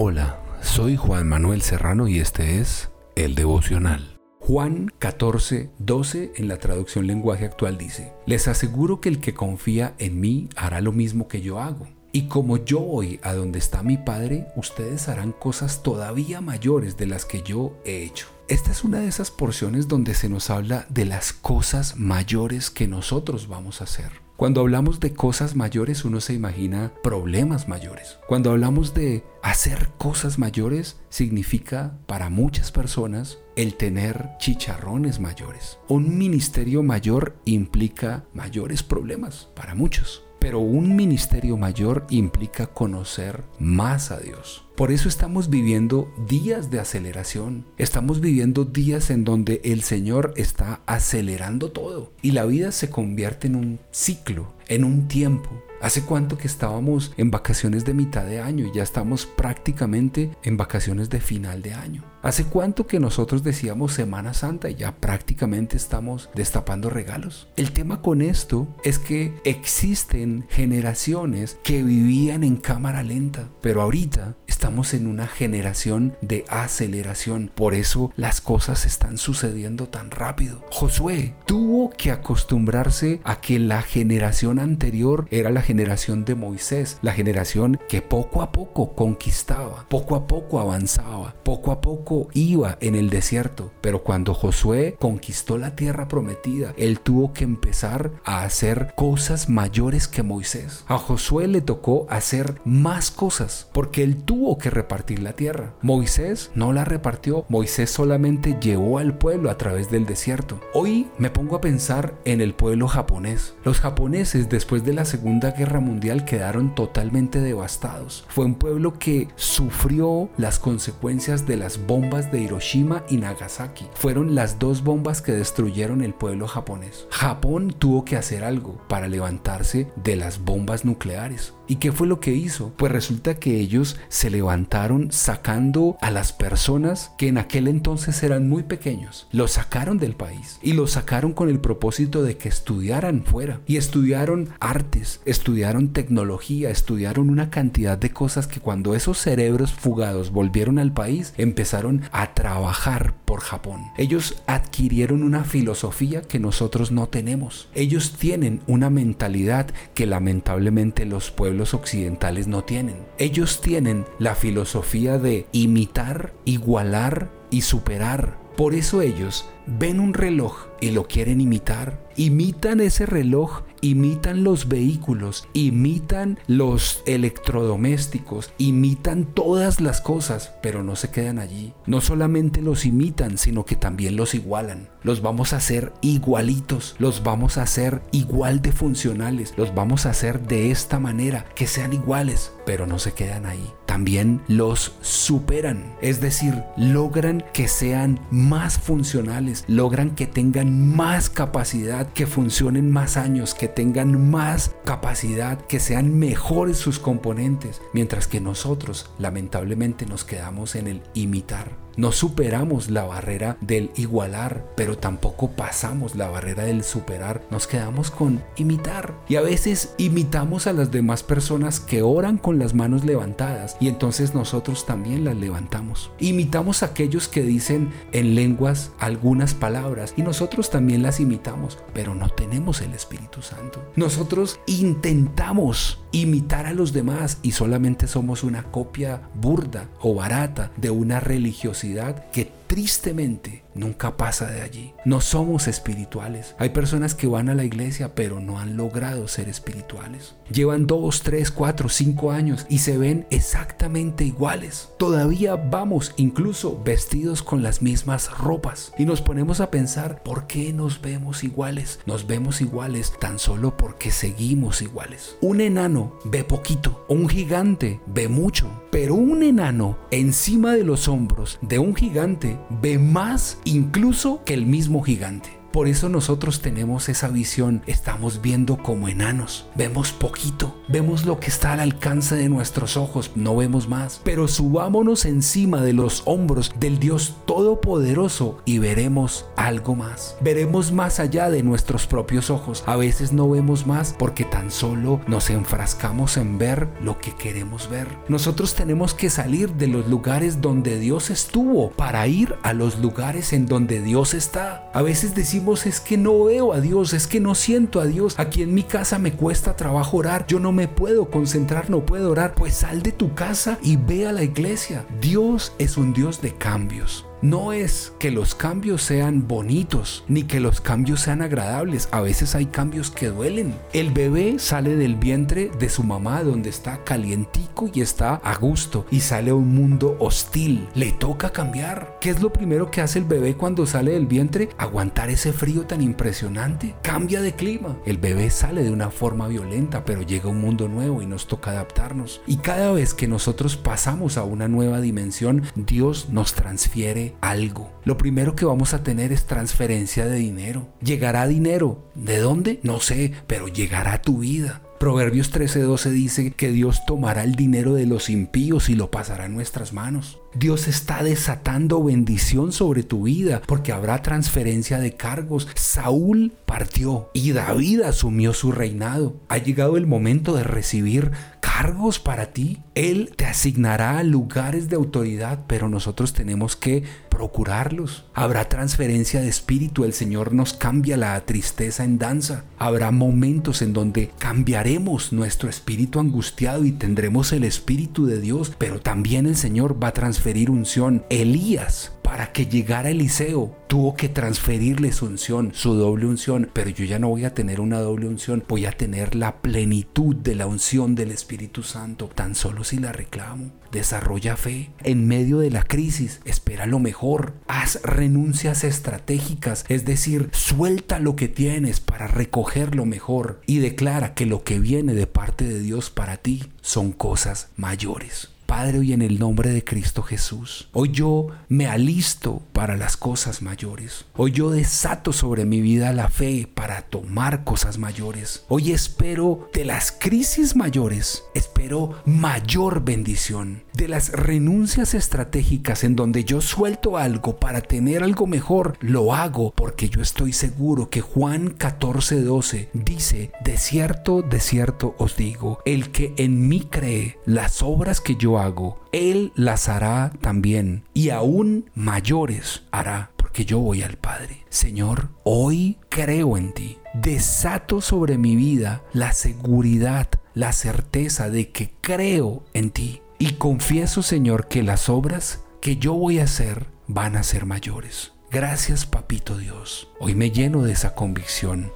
Hola, soy Juan Manuel Serrano y este es El Devocional. Juan 14, 12 en la traducción lenguaje actual dice, Les aseguro que el que confía en mí hará lo mismo que yo hago. Y como yo voy a donde está mi Padre, ustedes harán cosas todavía mayores de las que yo he hecho. Esta es una de esas porciones donde se nos habla de las cosas mayores que nosotros vamos a hacer. Cuando hablamos de cosas mayores uno se imagina problemas mayores. Cuando hablamos de hacer cosas mayores significa para muchas personas el tener chicharrones mayores. Un ministerio mayor implica mayores problemas para muchos. Pero un ministerio mayor implica conocer más a Dios. Por eso estamos viviendo días de aceleración. Estamos viviendo días en donde el Señor está acelerando todo. Y la vida se convierte en un ciclo, en un tiempo. ¿Hace cuánto que estábamos en vacaciones de mitad de año y ya estamos prácticamente en vacaciones de final de año? ¿Hace cuánto que nosotros decíamos Semana Santa y ya prácticamente estamos destapando regalos? El tema con esto es que existen generaciones que vivían en cámara lenta, pero ahorita estamos en una generación de aceleración. Por eso las cosas están sucediendo tan rápido. Josué tuvo que acostumbrarse a que la generación anterior era la generación de Moisés, la generación que poco a poco conquistaba, poco a poco avanzaba, poco a poco iba en el desierto, pero cuando Josué conquistó la tierra prometida, él tuvo que empezar a hacer cosas mayores que Moisés. A Josué le tocó hacer más cosas porque él tuvo que repartir la tierra. Moisés no la repartió, Moisés solamente llevó al pueblo a través del desierto. Hoy me pongo a pensar en el pueblo japonés. Los japoneses después de la Segunda Guerra Mundial quedaron totalmente devastados. Fue un pueblo que sufrió las consecuencias de las bombas de Hiroshima y Nagasaki. Fueron las dos bombas que destruyeron el pueblo japonés. Japón tuvo que hacer algo para levantarse de las bombas nucleares. ¿Y qué fue lo que hizo? Pues resulta que ellos se levantaron sacando a las personas que en aquel entonces eran muy pequeños. Los sacaron del país y los sacaron con el propósito de que estudiaran fuera. Y estudiaron artes, estudiaron tecnología, estudiaron una cantidad de cosas que cuando esos cerebros fugados volvieron al país empezaron a trabajar por Japón. Ellos adquirieron una filosofía que nosotros no tenemos. Ellos tienen una mentalidad que lamentablemente los pueblos los occidentales no tienen. Ellos tienen la filosofía de imitar, igualar y superar. Por eso ellos ven un reloj y lo quieren imitar. Imitan ese reloj, imitan los vehículos, imitan los electrodomésticos, imitan todas las cosas, pero no se quedan allí. No solamente los imitan, sino que también los igualan. Los vamos a hacer igualitos, los vamos a hacer igual de funcionales, los vamos a hacer de esta manera, que sean iguales, pero no se quedan ahí. También los superan, es decir, logran que sean más funcionales, logran que tengan más capacidad, que funcionen más años, que tengan más capacidad, que sean mejores sus componentes, mientras que nosotros lamentablemente nos quedamos en el imitar. No superamos la barrera del igualar, pero tampoco pasamos la barrera del superar. Nos quedamos con imitar. Y a veces imitamos a las demás personas que oran con las manos levantadas y entonces nosotros también las levantamos. Imitamos a aquellos que dicen en lenguas algunas palabras y nosotros también las imitamos, pero no tenemos el Espíritu Santo. Nosotros intentamos imitar a los demás y solamente somos una copia burda o barata de una religiosidad que tristemente nunca pasa de allí. No somos espirituales. Hay personas que van a la iglesia pero no han logrado ser espirituales. Llevan dos, tres, cuatro, cinco años y se ven exactamente iguales. Todavía vamos incluso vestidos con las mismas ropas y nos ponemos a pensar por qué nos vemos iguales. Nos vemos iguales tan solo porque seguimos iguales. Un enano ve poquito, un gigante ve mucho, pero un enano encima de los hombros de un gigante ve más incluso que el mismo gigante. Por eso nosotros tenemos esa visión, estamos viendo como enanos, vemos poquito, vemos lo que está al alcance de nuestros ojos, no vemos más, pero subámonos encima de los hombros del Dios Todopoderoso y veremos algo más, veremos más allá de nuestros propios ojos, a veces no vemos más porque tan solo nos enfrascamos en ver lo que queremos ver. Nosotros tenemos que salir de los lugares donde Dios estuvo para ir a los lugares en donde Dios está. A veces decimos es que no veo a Dios, es que no siento a Dios. Aquí en mi casa me cuesta trabajo orar, yo no me puedo concentrar, no puedo orar. Pues sal de tu casa y ve a la iglesia. Dios es un Dios de cambios. No es que los cambios sean bonitos, ni que los cambios sean agradables. A veces hay cambios que duelen. El bebé sale del vientre de su mamá donde está calientico y está a gusto y sale a un mundo hostil. Le toca cambiar. ¿Qué es lo primero que hace el bebé cuando sale del vientre? Aguantar ese frío tan impresionante. Cambia de clima. El bebé sale de una forma violenta, pero llega a un mundo nuevo y nos toca adaptarnos. Y cada vez que nosotros pasamos a una nueva dimensión, Dios nos transfiere algo. Lo primero que vamos a tener es transferencia de dinero. Llegará dinero. ¿De dónde? No sé, pero llegará tu vida. Proverbios 13:12 dice que Dios tomará el dinero de los impíos y lo pasará en nuestras manos. Dios está desatando bendición sobre tu vida porque habrá transferencia de cargos. Saúl partió y David asumió su reinado. Ha llegado el momento de recibir cargos para ti. Él te asignará lugares de autoridad, pero nosotros tenemos que procurarlos. Habrá transferencia de espíritu, el Señor nos cambia la tristeza en danza. Habrá momentos en donde cambiaremos nuestro espíritu angustiado y tendremos el espíritu de Dios, pero también el Señor va a transferir unción. Elías para que llegara Eliseo tuvo que transferirle su unción, su doble unción, pero yo ya no voy a tener una doble unción, voy a tener la plenitud de la unción del Espíritu Santo, tan solo si la reclamo. Desarrolla fe en medio de la crisis, espera lo mejor, haz renuncias estratégicas, es decir, suelta lo que tienes para recoger lo mejor y declara que lo que viene de parte de Dios para ti son cosas mayores. Padre, hoy en el nombre de Cristo Jesús, hoy yo me alisto para las cosas mayores. Hoy yo desato sobre mi vida la fe para tomar cosas mayores. Hoy espero de las crisis mayores, espero mayor bendición. De las renuncias estratégicas en donde yo suelto algo para tener algo mejor, lo hago porque yo estoy seguro que Juan 14:12 dice, de cierto, de cierto os digo, el que en mí cree, las obras que hago, Él las hará también y aún mayores hará porque yo voy al Padre. Señor, hoy creo en ti. Desato sobre mi vida la seguridad, la certeza de que creo en ti. Y confieso, Señor, que las obras que yo voy a hacer van a ser mayores. Gracias, Papito Dios. Hoy me lleno de esa convicción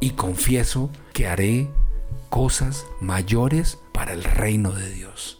y confieso que haré cosas mayores para el reino de Dios.